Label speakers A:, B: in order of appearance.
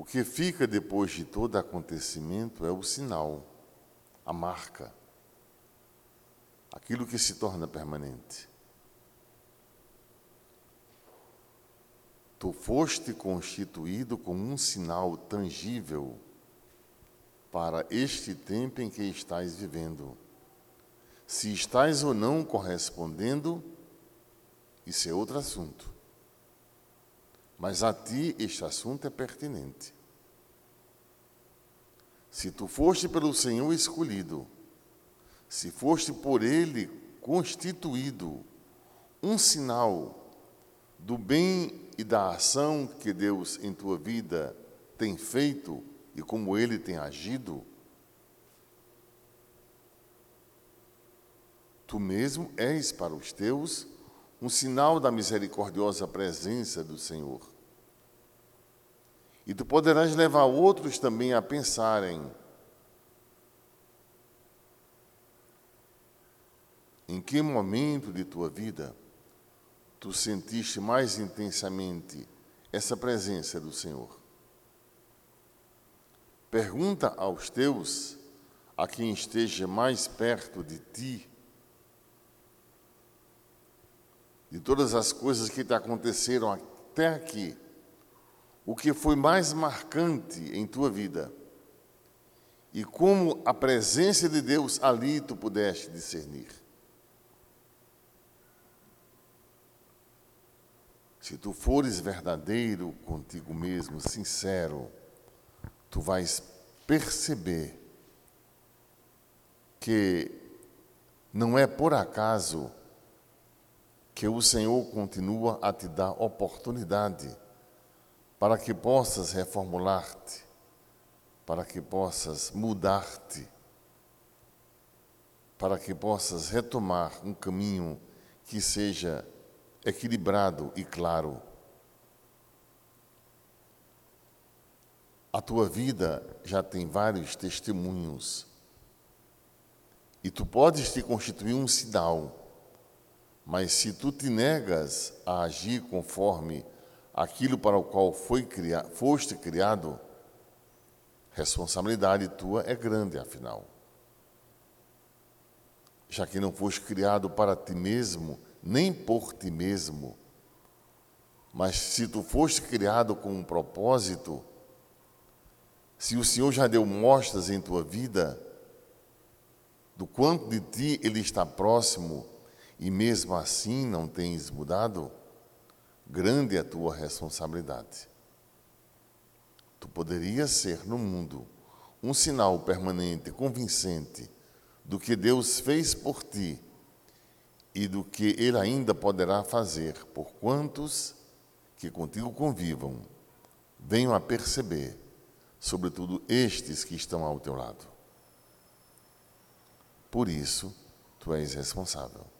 A: O que fica depois de todo acontecimento é o sinal, a marca, aquilo que se torna permanente. Tu foste constituído como um sinal tangível para este tempo em que estás vivendo. Se estás ou não correspondendo, isso é outro assunto. Mas a ti este assunto é pertinente. Se tu foste pelo Senhor escolhido, se foste por Ele constituído um sinal do bem e da ação que Deus em tua vida tem feito e como Ele tem agido, tu mesmo és para os teus um sinal da misericordiosa presença do Senhor. E tu poderás levar outros também a pensarem em que momento de tua vida tu sentiste mais intensamente essa presença do Senhor. Pergunta aos teus, a quem esteja mais perto de ti, de todas as coisas que te aconteceram até aqui, o que foi mais marcante em tua vida e como a presença de Deus ali tu pudeste discernir. Se tu fores verdadeiro contigo mesmo, sincero, tu vais perceber que não é por acaso que o Senhor continua a te dar oportunidade para que possas reformular-te, para que possas mudar-te, para que possas retomar um caminho que seja equilibrado e claro. A tua vida já tem vários testemunhos. E tu podes te constituir um sinal mas se tu te negas a agir conforme aquilo para o qual foi foste criado, responsabilidade tua é grande, afinal. Já que não foste criado para ti mesmo, nem por ti mesmo, mas se tu foste criado com um propósito, se o Senhor já deu mostras em tua vida do quanto de ti Ele está próximo, e mesmo assim não tens mudado, grande é a tua responsabilidade. Tu poderias ser no mundo um sinal permanente, convincente do que Deus fez por ti e do que Ele ainda poderá fazer por quantos que contigo convivam, venham a perceber, sobretudo estes que estão ao teu lado. Por isso, tu és responsável.